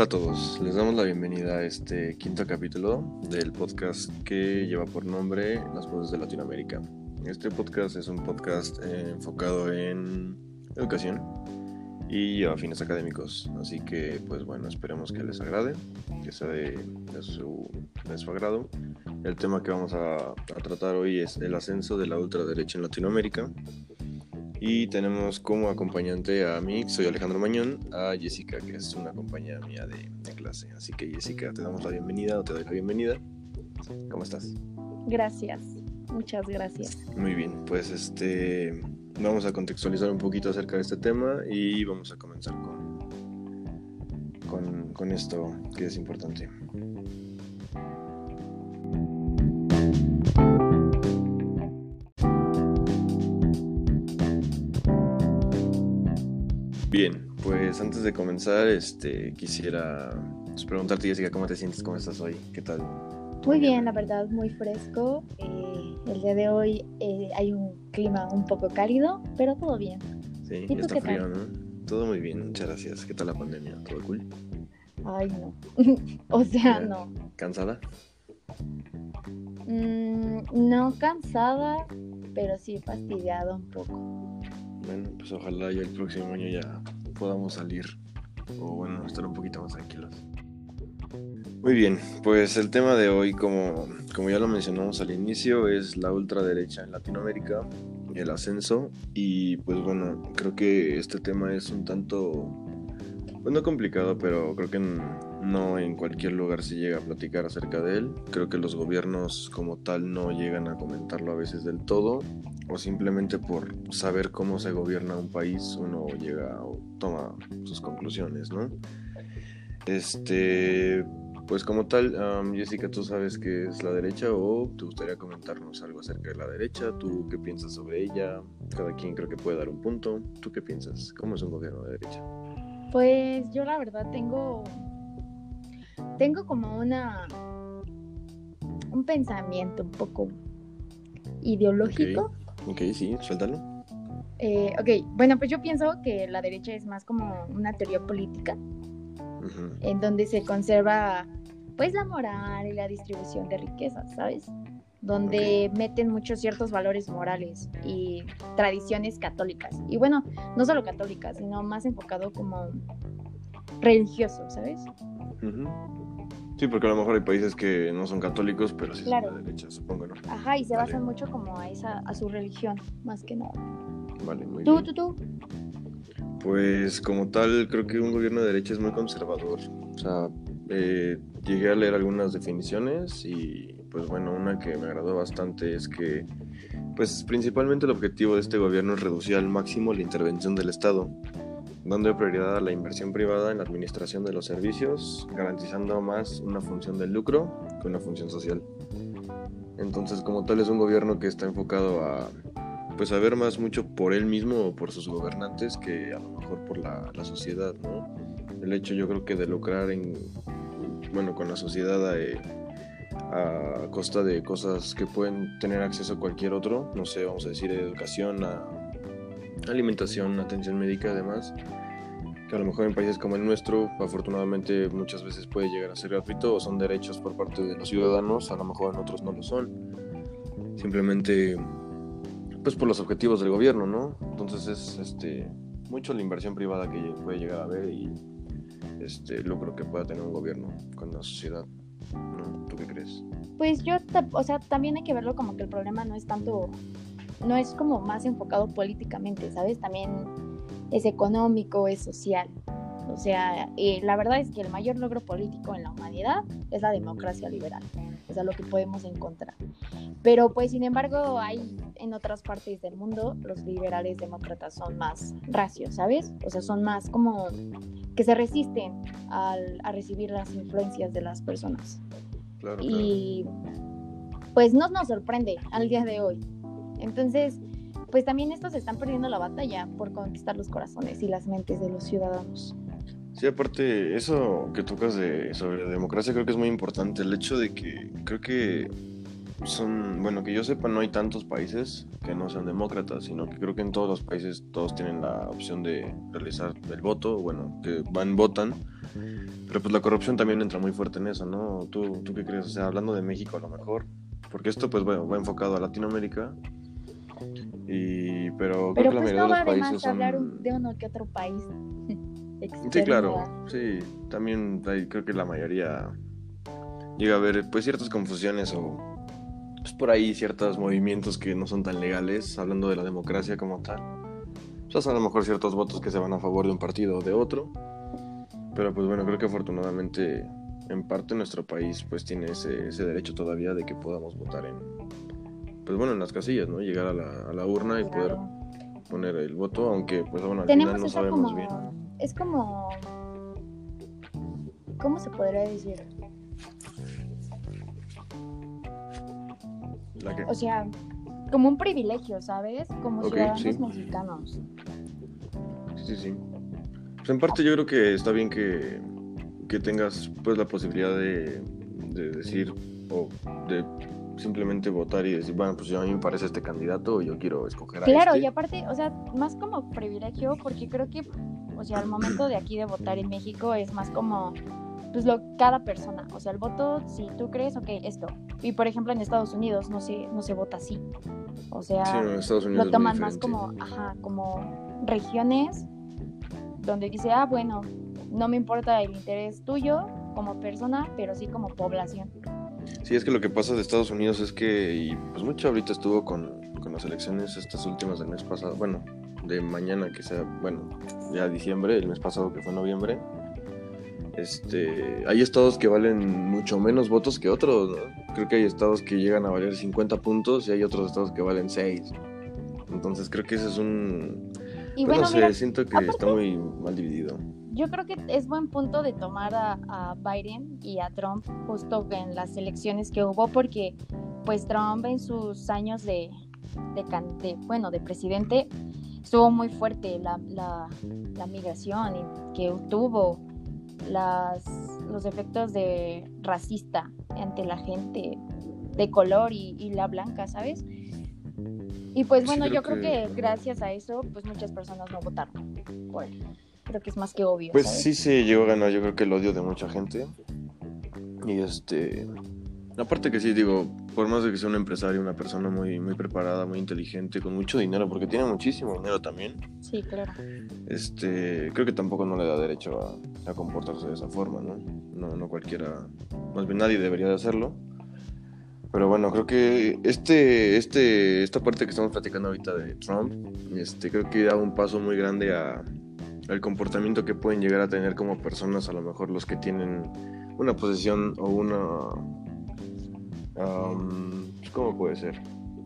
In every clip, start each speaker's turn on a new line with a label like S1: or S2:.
S1: Hola a todos, les damos la bienvenida a este quinto capítulo del podcast que lleva por nombre Las Voces de Latinoamérica. Este podcast es un podcast eh, enfocado en educación y a fines académicos, así que pues bueno, esperemos que les agrade, que sea de, su, agrado. El tema que vamos a, a tratar hoy es el ascenso de la ultraderecha en Latinoamérica y tenemos como acompañante a mí, soy Alejandro Mañón, a Jessica, que es una compañera mía de, clase. Así que Jessica, te damos la bienvenida o te doy la bienvenida. ¿Cómo estás?
S2: Gracias, muchas gracias.
S1: Muy bien, pues este vamos a contextualizar un poquito acerca de este tema y vamos a comenzar con, con, con esto que es importante. Bien, pues antes de comenzar, este, quisiera pues, preguntarte, Jessica, ¿cómo te sientes? ¿Cómo estás hoy? ¿Qué tal?
S2: Muy bien, la verdad, muy fresco. Eh, el día de hoy eh, hay un clima un poco cálido, pero todo bien.
S1: Sí, ¿Y está frío, ¿no? Todo muy bien, muchas gracias. ¿Qué tal la pandemia? ¿Todo cool?
S2: Ay, no. o sea, no.
S1: ¿Cansada?
S2: Mm, no cansada, pero sí fastidiada un poco.
S1: Pues ojalá ya el próximo año ya podamos salir o bueno, estar un poquito más tranquilos. Muy bien, pues el tema de hoy, como, como ya lo mencionamos al inicio, es la ultraderecha en Latinoamérica, el ascenso, y pues bueno, creo que este tema es un tanto, pues no complicado, pero creo que no en cualquier lugar se llega a platicar acerca de él. Creo que los gobiernos como tal no llegan a comentarlo a veces del todo, o simplemente por saber cómo se gobierna un país uno llega o toma sus conclusiones, ¿no? Este, pues como tal, Jessica, ¿tú sabes qué es la derecha o te gustaría comentarnos algo acerca de la derecha? ¿Tú qué piensas sobre ella? Cada quien creo que puede dar un punto. ¿Tú qué piensas? ¿Cómo es un gobierno de derecha?
S2: Pues yo la verdad tengo, tengo como una, un pensamiento un poco ideológico.
S1: Ok, sí, suéltalo.
S2: Eh, ok, bueno, pues yo pienso que la derecha es más como una teoría política, en donde se conserva pues la moral y la distribución de riquezas, ¿sabes? Donde meten muchos ciertos valores morales y tradiciones católicas. Y bueno, no solo católicas, sino más enfocado como religioso, ¿sabes?
S1: Sí, porque a lo mejor hay países que no son católicos, pero sí son de derecha, supongo, ¿no?
S2: Ajá, y se basan mucho como a esa, a su religión, más que nada.
S1: Vale, muy
S2: bien.
S1: ¿Tú,
S2: tú, tú?
S1: Pues como tal, creo que un gobierno de derecha es muy conservador. O sea, eh, llegué a leer algunas definiciones y pues bueno, una que me agradó bastante es que pues principalmente el objetivo de este gobierno es reducir al máximo la intervención del Estado dando prioridad a la inversión privada en la administración de los servicios, garantizando más una función de lucro que una función social. Entonces, como tal, es un gobierno que está enfocado a pues a ver más mucho por él mismo o por sus gobernantes que a lo mejor por la, sociedad, ¿no? El hecho yo creo que de lucrar en bueno con la sociedad a, a costa de cosas que pueden tener acceso a cualquier otro, no sé, vamos a decir educación, a alimentación, atención médica además, que a lo mejor en países como el nuestro, afortunadamente muchas veces puede llegar a ser gratuito o son derechos por parte de los ciudadanos, a lo mejor en otros no lo son. Simplemente pues por los objetivos del gobierno, ¿no? Entonces es este mucho la inversión privada que puede llegar a haber y este lucro que pueda tener un gobierno con la sociedad. ¿no? ¿Tú qué crees?
S2: Pues yo, o sea, también hay que verlo como que el problema no es tanto no es como más enfocado políticamente, ¿sabes? También es económico, es social. O sea, eh, la verdad es que el mayor logro político en la humanidad es la democracia liberal. Es a lo que podemos encontrar. Pero pues sin embargo hay en otras partes del mundo los liberales demócratas son más racios, ¿sabes? O sea, son más como que se resisten al, a recibir las influencias de las personas.
S1: Claro,
S2: y pues no nos sorprende al día de hoy. Entonces, pues también estos están perdiendo la batalla por conquistar los corazones y las mentes de los ciudadanos.
S1: Sí, aparte, eso que tocas de, sobre la democracia creo que es muy importante. El hecho de que creo que son, bueno, que yo sepa, no hay tantos países que no sean demócratas, sino que creo que en todos los países todos tienen la opción de realizar el voto, bueno, que van, votan, pero pues la corrupción también entra muy fuerte en eso, ¿no? ¿Tú, tú qué crees? O sea, hablando de México a lo mejor, porque esto pues bueno, va enfocado a Latinoamérica, y, pero,
S2: creo
S1: que la
S2: pues
S1: mayoría
S2: no
S1: de
S2: va
S1: los
S2: de
S1: países
S2: más
S1: son...
S2: hablar de uno que otro país.
S1: Sí, claro, sí, también hay- creo que la mayoría llega a haber pues ciertas confusiones o pues por ahí ciertos movimientos que no son tan legales, hablando de la democracia como tal. Pues a lo mejor ciertos votos que se van a favor de un partido o de otro. Pero pues bueno, creo que afortunadamente en parte nuestro país pues tiene ese, ese derecho todavía de que podamos votar en pues bueno en las casillas, ¿no? Llegar a la, a la urna y poder poner el voto, aunque pues bueno al
S2: Tenemos
S1: final no sabemos
S2: como.
S1: bien.
S2: Es como. ¿Cómo se podría decir?
S1: La
S2: O sea, como un privilegio, ¿sabes? Como ciudadanos
S1: sí.
S2: mexicanos.
S1: Sí, sí, sí. Pues en parte yo creo que está bien que, que tengas pues la posibilidad de, de decir o de simplemente votar y decir, bueno, pues a mí me parece este candidato y yo quiero escoger a
S2: Claro,
S1: este.
S2: y aparte, o sea, más como privilegio, porque creo que, o sea, al momento de aquí de votar en México es más como, pues lo cada persona, o sea, el voto, si tú crees, ok, esto. Y por ejemplo en Estados Unidos no se, no se vota así. O sea,
S1: Sí, no, en Estados Unidos
S2: lo toman más como, ajá, como regiones donde dice, ah, bueno, no me importa el interés tuyo como persona, pero sí como población.
S1: Sí, es que lo que pasa de Estados Unidos es que, y pues mucho ahorita estuvo con, con las elecciones estas últimas del mes pasado, bueno, de mañana que sea, bueno, ya diciembre, el mes pasado que fue noviembre, este, hay estados que valen mucho menos votos que otros, ¿no? Creo que hay estados que llegan a valer 50 puntos y hay otros estados que valen 6. Entonces creo que ese es un...
S2: Y
S1: pues
S2: bueno,
S1: no sé,
S2: mira,
S1: siento que está muy mal dividido.
S2: Yo creo que es buen punto de tomar a, a Biden y a Trump justo en las elecciones que hubo, porque pues Trump en sus años de, de, bueno, de presidente estuvo muy fuerte la, la, la migración y que tuvo las, los efectos de racista ante la gente de color y, y la blanca, ¿sabes? Y pues
S1: Sí,
S2: bueno,
S1: creo
S2: yo creo
S1: que-
S2: que gracias a eso, pues muchas personas no votaron por él. Creo que es más que obvio.
S1: Pues
S2: ¿sabes?
S1: sí se llegó a ganar, yo creo que el odio de mucha gente. Y este. Aparte que sí, digo, por más de que sea un empresario, una persona muy, muy preparada, muy inteligente, con mucho dinero, porque tiene muchísimo dinero también,
S2: Sí, claro.
S1: este, creo que tampoco no le da derecho a, a comportarse de esa forma, ¿no? ¿no? No cualquiera, más bien nadie debería de hacerlo. Pero bueno, creo que este, este, esta parte que estamos platicando ahorita de Trump, este, creo que da un paso muy grande a, al comportamiento que pueden llegar a tener como personas, a lo mejor los que tienen una posición o una, am, ¿cómo puede ser?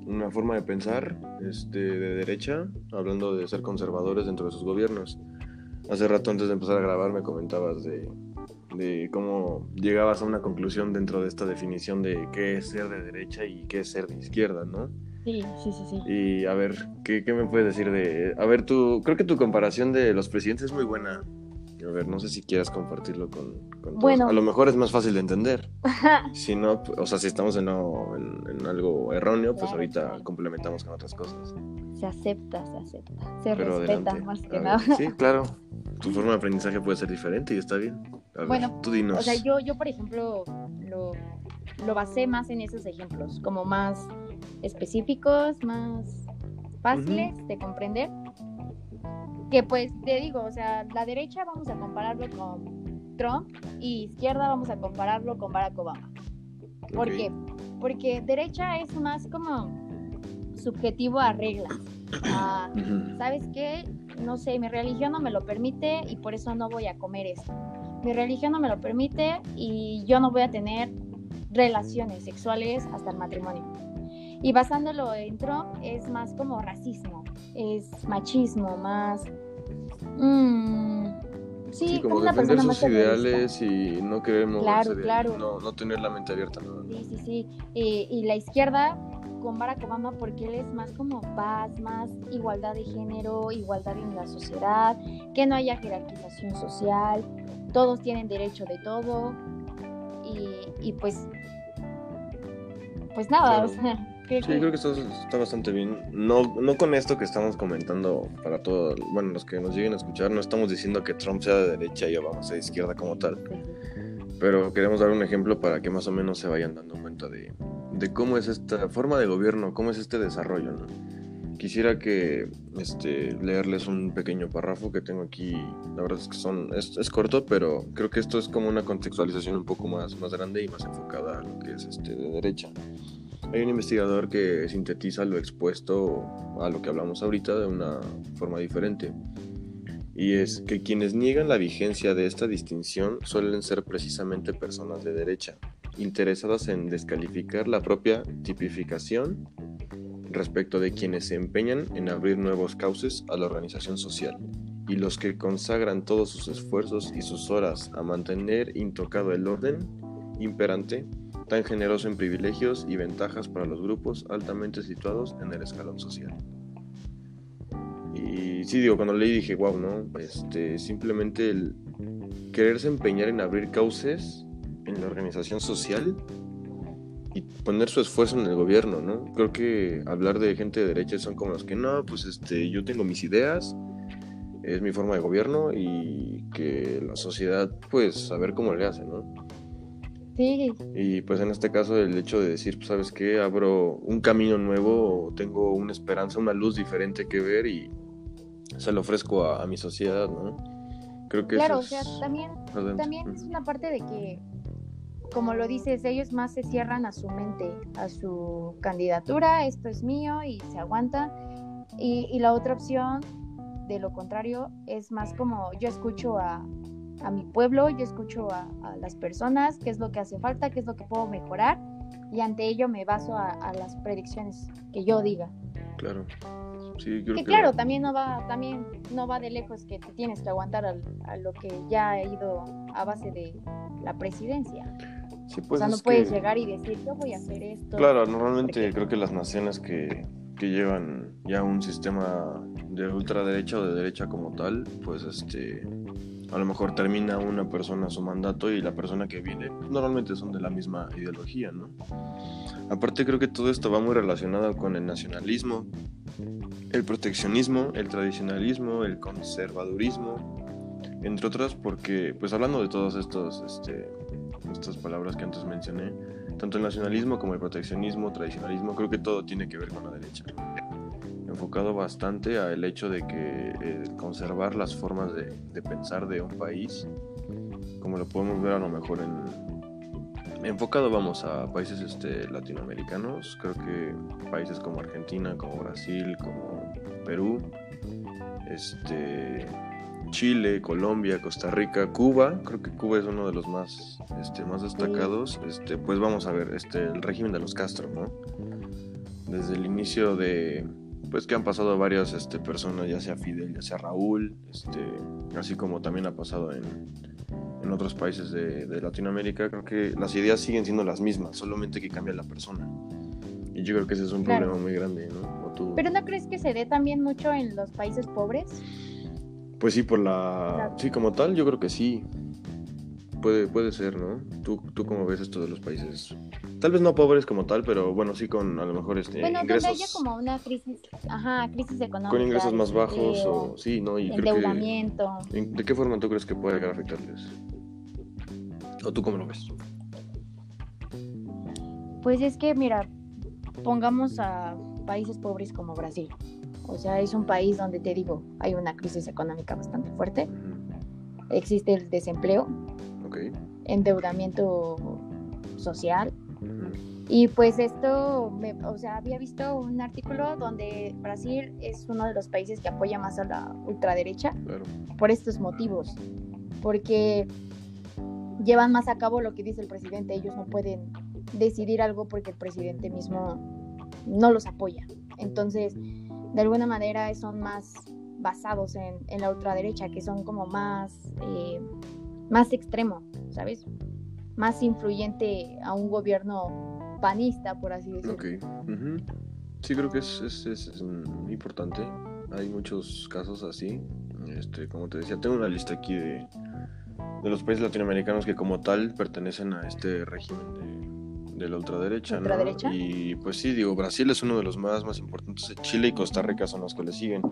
S1: Una forma de pensar este, de derecha, hablando de ser conservadores dentro de sus gobiernos. Hace rato antes de empezar a grabar me comentabas de, de cómo llegabas a una conclusión dentro de esta definición de qué es ser de derecha y qué es ser de izquierda, ¿no?
S2: Sí, sí, sí, sí.
S1: Y a ver, ¿qué, qué me puedes decir de... A ver, tú, creo que tu comparación de los presidentes es muy buena. A ver, no sé si quieras compartirlo con, con todos.
S2: Bueno.
S1: A lo mejor es más fácil de entender. Si no, o sea, si estamos en, no- en- en algo erróneo, pues
S2: Claro,
S1: ahorita
S2: claro.
S1: complementamos con otras cosas.
S2: Se acepta, se acepta. Se
S1: Pero
S2: respeta
S1: adelante.
S2: más que
S1: A ver,
S2: nada.
S1: Sí, claro. Tu forma de aprendizaje puede ser diferente y está bien. A ver,
S2: Bueno,
S1: tú dinos.
S2: O sea, yo, yo por ejemplo, lo, lo basé más en esos ejemplos, como más específicos, más fáciles de comprender. Que pues te digo, o sea, la derecha vamos a compararlo con Trump y izquierda vamos a compararlo con Barack Obama. ¿Por
S1: Ok.
S2: qué? Porque derecha es más como subjetivo a reglas. a,
S1: Ujú.
S2: ¿sabes qué? No sé, mi religión no me lo permite y por eso no voy a comer esto. Mi religión no me lo permite y yo no voy a tener relaciones sexuales hasta el matrimonio. Y basándolo en Trump es más como racismo, es machismo, más... mm, sí,
S1: Sí, como defender sus ideales y no queremos
S2: Claro, claro.
S1: no, no tener la mente abierta. ¿no?
S2: Sí, sí, sí. Y, y la izquierda con Barack Obama porque él es más como paz, más igualdad de género, igualdad en la sociedad, que no haya jerarquización social, todos tienen derecho de todo y, y pues pues nada, o sea,
S1: Sí, creo que está, bastante bien. No, no con esto que estamos comentando para todos, bueno, los que nos lleguen a escuchar, no estamos diciendo que Trump sea de derecha y Obama sea de izquierda como tal. Pero queremos dar un ejemplo para que más o menos se vayan dando cuenta de, de cómo es esta forma de gobierno, cómo es este desarrollo. ¿no? Quisiera que este, leerles un pequeño párrafo que tengo aquí. La verdad es que son, es, es, corto, pero creo que esto es como una contextualización un poco más, más grande y más enfocada a lo que es este, de derecha. Hay un investigador que sintetiza lo expuesto a lo que hablamos ahorita de una forma diferente. Y es que quienes niegan la vigencia de esta distinción suelen ser precisamente personas de derecha, interesadas en descalificar la propia tipificación respecto de quienes se empeñan en abrir nuevos cauces a la organización social y los que consagran todos sus esfuerzos y sus horas a mantener intocado el orden imperante tan generoso en privilegios y ventajas para los grupos altamente situados en el escalón social. Y sí, digo, cuando leí dije, wow, ¿no? Este, simplemente el quererse empeñar en abrir cauces en la organización social y poner su esfuerzo en el gobierno, ¿no? Creo que hablar de gente de derecha son como los que no, pues este, yo tengo mis ideas, es mi forma de gobierno y que la sociedad, pues, a ver cómo le hace, ¿no? Y pues en este caso el hecho de decir, pues sabes qué, abro un camino nuevo, tengo una esperanza, una luz diferente que ver y se lo ofrezco a, mi sociedad, ¿no?
S2: Creo que claro, o sea, también, también es una parte de que, como lo dices, ellos más se cierran a su mente, a su candidatura, esto es mío y se aguanta. Y, y la otra opción, de lo contrario, es más como yo escucho a, a mi pueblo, yo escucho a, las personas, qué es lo que hace falta, qué es lo que puedo mejorar y ante ello me baso a, las predicciones que yo diga.
S1: Claro.
S2: Sí, que, claro, también no va, también no va de lejos que te tienes que aguantar a, lo que ya ha ido a base de la presidencia. Sí, pues o sea, no puedes llegar y decir, yo voy a hacer esto.
S1: Claro, normalmente creo que las naciones que, que llevan ya un sistema de ultraderecha o de derecha como tal, pues este a lo mejor termina una persona su mandato y la persona que viene normalmente son de la misma ideología, ¿no? Aparte creo que todo esto va muy relacionado con el nacionalismo, el proteccionismo, el tradicionalismo, el conservadurismo, entre otras porque, pues hablando de todas estos, este, estas palabras que antes mencioné, tanto el nacionalismo como el proteccionismo, tradicionalismo, creo que todo tiene que ver con la derecha enfocado bastante al hecho de que eh, conservar las formas de, pensar de un país, como lo podemos ver a lo mejor en, enfocado vamos a países este, latinoamericanos, creo que países como Argentina, como Brasil, como Perú, este, Chile, Colombia, Costa Rica, Cuba, creo que Cuba es uno de los más, este, más destacados, este, pues vamos a ver este, el régimen de los Castro, ¿no? Desde el inicio de, pues que han pasado varias este, personas, ya sea Fidel, ya sea Raúl, este, así como también ha pasado en, en otros países de, Latinoamérica, creo que las ideas siguen siendo las mismas, solamente que cambia la persona. Y yo creo que ese es un problema muy grande, ¿no?
S2: Pero ¿no crees que se dé también mucho en los países pobres?
S1: Pues sí, por la... Sí, como tal, yo creo que sí. Puede, puede ser, ¿no? ¿Tú, ¿Tú cómo ves esto de los países? Tal vez no pobres como tal, pero bueno, sí con a lo mejor este,
S2: bueno,
S1: ingresos...
S2: Bueno, haya como una crisis, ajá, crisis económica.
S1: Con ingresos más bajos o... Sí, ¿no?
S2: Y endeudamiento.
S1: ¿De qué forma tú crees que puede llegar a afectarles? ¿O tú cómo lo ves?
S2: Pues es que, mira, pongamos a países pobres como Brasil. O sea, es un país donde te digo, hay una crisis económica bastante fuerte. Existe el desempleo endeudamiento social. Y pues esto, o sea, había visto un artículo donde Brasil es uno de los países que apoya más a la ultraderecha por estos motivos, porque llevan más a cabo lo que dice el presidente, ellos no pueden decidir algo porque el presidente mismo no los apoya. Entonces, de alguna manera son más basados en, la ultraderecha, que son como más eh, más extremo, ¿sabes? Más influyente a un gobierno panista, por así decirlo.
S1: Ok. Sí, creo que es, es, es, importante. Hay muchos casos así. Este, como te decía, tengo una lista aquí de, de los países latinoamericanos que como tal pertenecen a este régimen de la ultraderecha,
S2: ¿Ultraderecha?
S1: ¿no? Y pues sí, digo, Brasil es uno de los más, más importantes. Chile y Costa Rica son los que le siguen.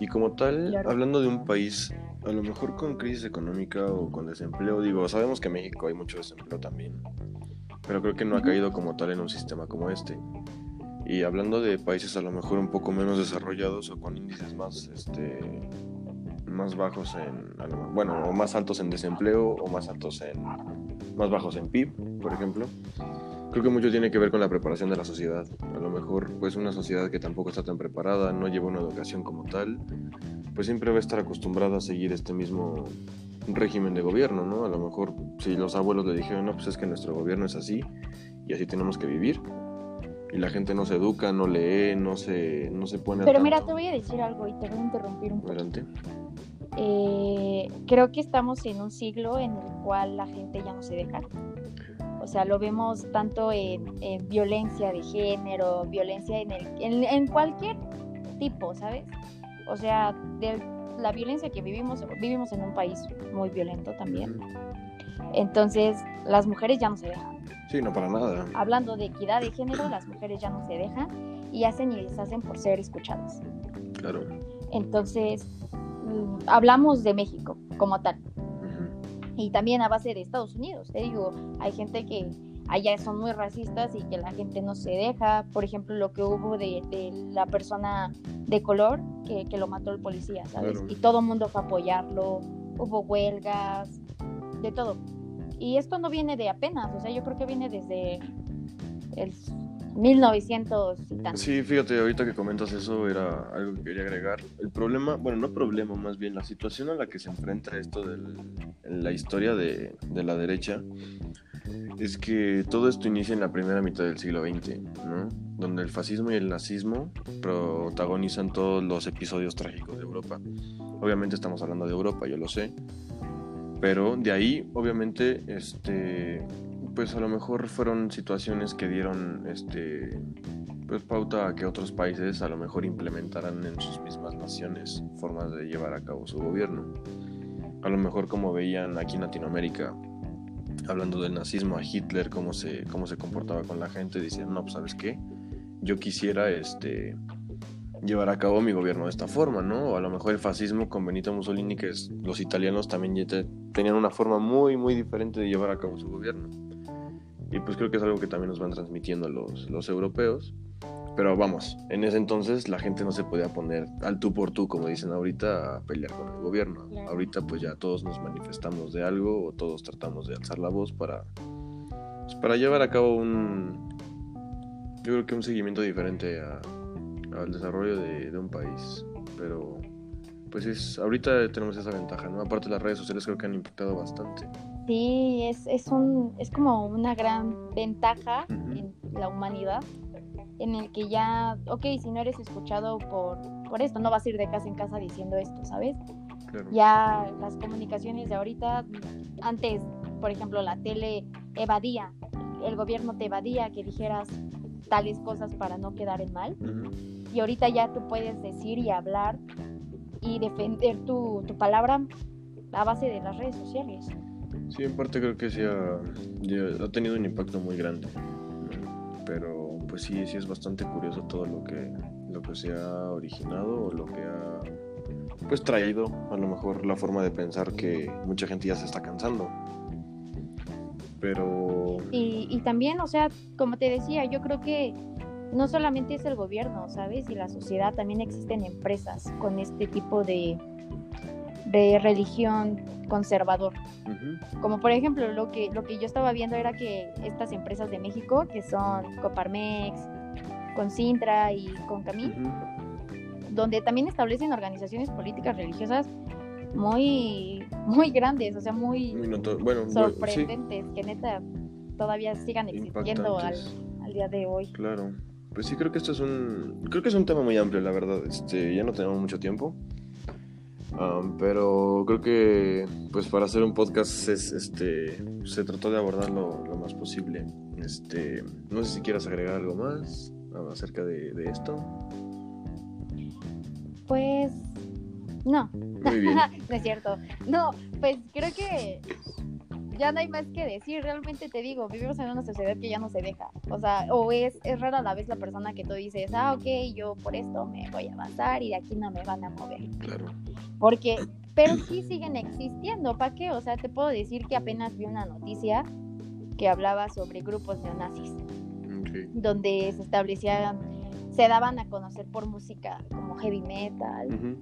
S1: Y como tal,
S2: Claro.
S1: hablando de un país, a lo mejor con crisis económica o con desempleo, digo, sabemos que en México hay mucho desempleo también, pero creo que no ha caído como tal en un sistema como este. Y hablando de países a lo mejor un poco menos desarrollados o con índices más, este, más bajos en, bueno, o más altos en desempleo o más altos en, más bajos en PIB, por ejemplo. Creo que mucho tiene que ver con la preparación de la sociedad. A lo mejor, pues una sociedad que tampoco está tan preparada, no lleva una educación como tal, pues siempre va a estar acostumbrada a seguir este mismo régimen de gobierno, ¿no? A lo mejor si los abuelos le dijeron, no, pues es que nuestro gobierno es así y así tenemos que vivir. Y la gente no se educa, no lee, no se, no se pone...
S2: Pero mira, te voy a decir algo y te voy a interrumpir un poco.
S1: Adelante.
S2: Eh, creo que estamos en un siglo en el cual la gente ya no se deja. O sea, lo vemos tanto en, en violencia de género, violencia en, el, en, en cualquier tipo, ¿sabes? O sea, de la violencia que vivimos, vivimos en un país muy violento también. Entonces, las mujeres ya no se dejan.
S1: Sí, no para nada.
S2: Hablando de equidad de género, las mujeres ya no se dejan y hacen y deshacen por ser escuchadas.
S1: Claro.
S2: Entonces, mm, hablamos de México como tal
S1: Ujú.
S2: y también a base de Estados Unidos. Te digo, hay gente que allá son muy racistas y que la gente no se deja. Por ejemplo, lo que hubo de, de la persona de color que, que lo mató el policía, ¿sabes?
S1: Claro.
S2: Y todo el mundo fue a apoyarlo, hubo huelgas, de todo. Y esto no viene de apenas, o sea, yo creo que viene desde el 1900 y tanto.
S1: Sí, fíjate, ahorita que comentas eso era algo que quería agregar. El problema, bueno, no problema, más bien la situación a la que se enfrenta esto de la historia de, de la derecha es que todo esto inicia en la primera mitad del siglo XX, ¿no? Donde el fascismo y el nazismo protagonizan todos los episodios trágicos de Europa. Obviamente estamos hablando de Europa, yo lo sé, pero de ahí, obviamente, este, pues a lo mejor fueron situaciones que dieron, este, pues pauta a que otros países a lo mejor implementaran en sus mismas naciones formas de llevar a cabo su gobierno. A lo mejor como veían aquí en Latinoamérica, hablando del nazismo a Hitler, cómo se, cómo se comportaba con la gente, decían, no, pues sabes qué, yo quisiera este, llevar a cabo mi gobierno de esta forma, ¿no? O a lo mejor el fascismo con Benito Mussolini, que es- los italianos también te- tenían una forma muy, muy diferente de llevar a cabo su gobierno. Y pues creo que es algo que también nos van transmitiendo los, los europeos. Pero vamos, en ese entonces la gente no se podía poner al tú por tú, como dicen ahorita, a pelear con el gobierno.
S2: Claro.
S1: Ahorita pues ya todos nos manifestamos de algo o todos tratamos de alzar la voz para, pues, para llevar a cabo un, yo creo que un seguimiento diferente a- al desarrollo de, de un país. Pero pues es, ahorita tenemos esa ventaja, ¿no? Aparte las redes sociales creo que han impactado bastante.
S2: Sí, es, es, un, es como una gran ventaja en la humanidad, en el que ya, ok, si no eres escuchado por, por esto, no vas a ir de casa en casa diciendo esto, ¿sabes?
S1: Claro.
S2: Ya las comunicaciones de ahorita, antes, por ejemplo, la tele evadía, el gobierno te evadía que dijeras tales cosas para no quedar en mal,
S1: Ujú.
S2: y ahorita ya tú puedes decir y hablar y defender tu, tu palabra a base de las redes sociales.
S1: Sí, en parte creo que sí ha, ha tenido un impacto muy grande. Pero pues sí, sí es bastante curioso todo lo que, lo que se ha originado o lo que ha pues traído a lo mejor la forma de pensar que mucha gente ya se está cansando. Pero
S2: Y, y también, o sea, como te decía, yo creo que no solamente es el gobierno, ¿sabes? Y la sociedad, también existen empresas con este tipo de, de religión conservador. Como por ejemplo, lo que, lo que yo estaba viendo era que estas empresas de México, que son Coparmex, con Sintra y con Camil,
S1: ujú,
S2: donde también establecen organizaciones políticas religiosas muy, muy grandes, o sea, muy
S1: bueno, sí,
S2: sorprendentes, que neta todavía sigan existiendo al, al día de hoy.
S1: Claro. Pues sí, creo que esto es un. Creo que es un tema muy amplio, la verdad. Este, ya no tenemos mucho tiempo. Am, pero creo que pues para hacer un podcast es, este, se trató de abordarlo lo más posible. Este, no sé si quieras agregar algo más ah, acerca de, de esto.
S2: Pues no,
S1: Muy bien.
S2: no es cierto. No, pues creo que ya no hay más que decir, realmente te digo, vivimos en una sociedad que ya no se deja, o sea, o es, es rara la vez la persona que tú dices, ah, ok, yo por esto me voy a avanzar y de aquí no me van a mover.
S1: Claro.
S2: Porque, pero sí siguen existiendo, ¿para qué? O sea, te puedo decir que apenas vi una noticia que hablaba sobre grupos neonazis, donde se establecían, se daban a conocer por música como heavy metal,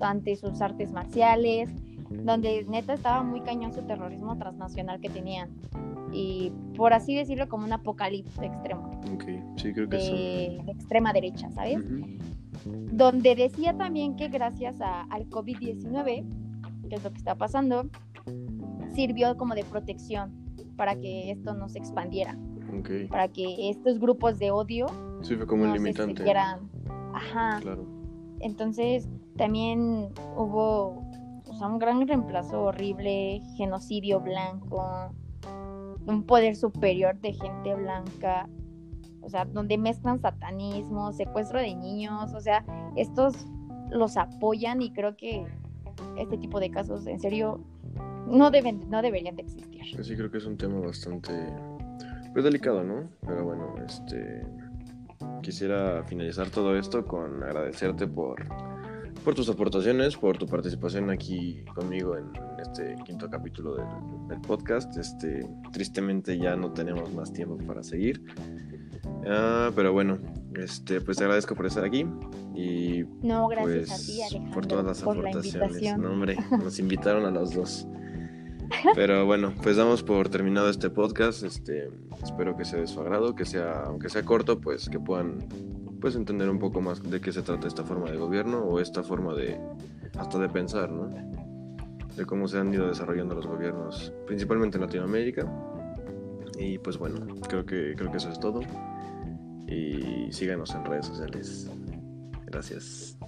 S2: ante sus artes marciales, donde neta estaba muy cañón su terrorismo transnacional que tenían. Y por así decirlo, como un apocalipsis extremo,
S1: Ok. Sí, creo que
S2: de, de extrema derecha, ¿sabes?
S1: son. Ujú.
S2: Donde decía también que gracias a- al COVID-19, que es lo que está pasando, sirvió como de protección para que esto no se expandiera,
S1: Ok.
S2: para que estos grupos de odio
S1: Sí, fue como un
S2: no se
S1: limitante.
S2: siguieran. Ajá.
S1: Claro.
S2: Entonces también hubo sea, un gran reemplazo horrible, genocidio blanco, un poder superior de gente blanca, o sea, donde mezclan satanismo, secuestro de niños, o sea, estos los apoyan y creo que este tipo de casos en serio no deben no deberían de existir.
S1: Sí, creo que es un tema bastante pues delicado, ¿no? Pero bueno, este quisiera finalizar todo esto con agradecerte por por tus aportaciones, por tu participación aquí conmigo en este quinto capítulo del, del podcast. Este, tristemente ya no tenemos más tiempo para seguir. Ah, pero bueno, este, pues te agradezco por estar aquí y
S2: No, gracias
S1: pues
S2: a ti, Alejandro,
S1: por todas las
S2: por la
S1: aportaciones.
S2: invitación.
S1: No, hombre, nos invitaron a los dos. Pero bueno, pues damos por terminado este podcast. Este, espero que sea de su agrado, que sea, aunque sea corto, pues que puedan pues entender un poco más de qué se trata esta forma de gobierno o esta forma de hasta de pensar, ¿no? De cómo se han ido desarrollando los gobiernos, principalmente en Latinoamérica. Y pues bueno, creo que creo que eso es todo. Y síganos en redes sociales. Gracias.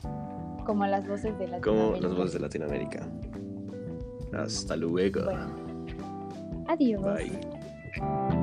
S2: Como las voces de la
S1: Como las voces de Latinoamérica. Hasta luego.
S2: Bueno. Adiós.
S1: Bye.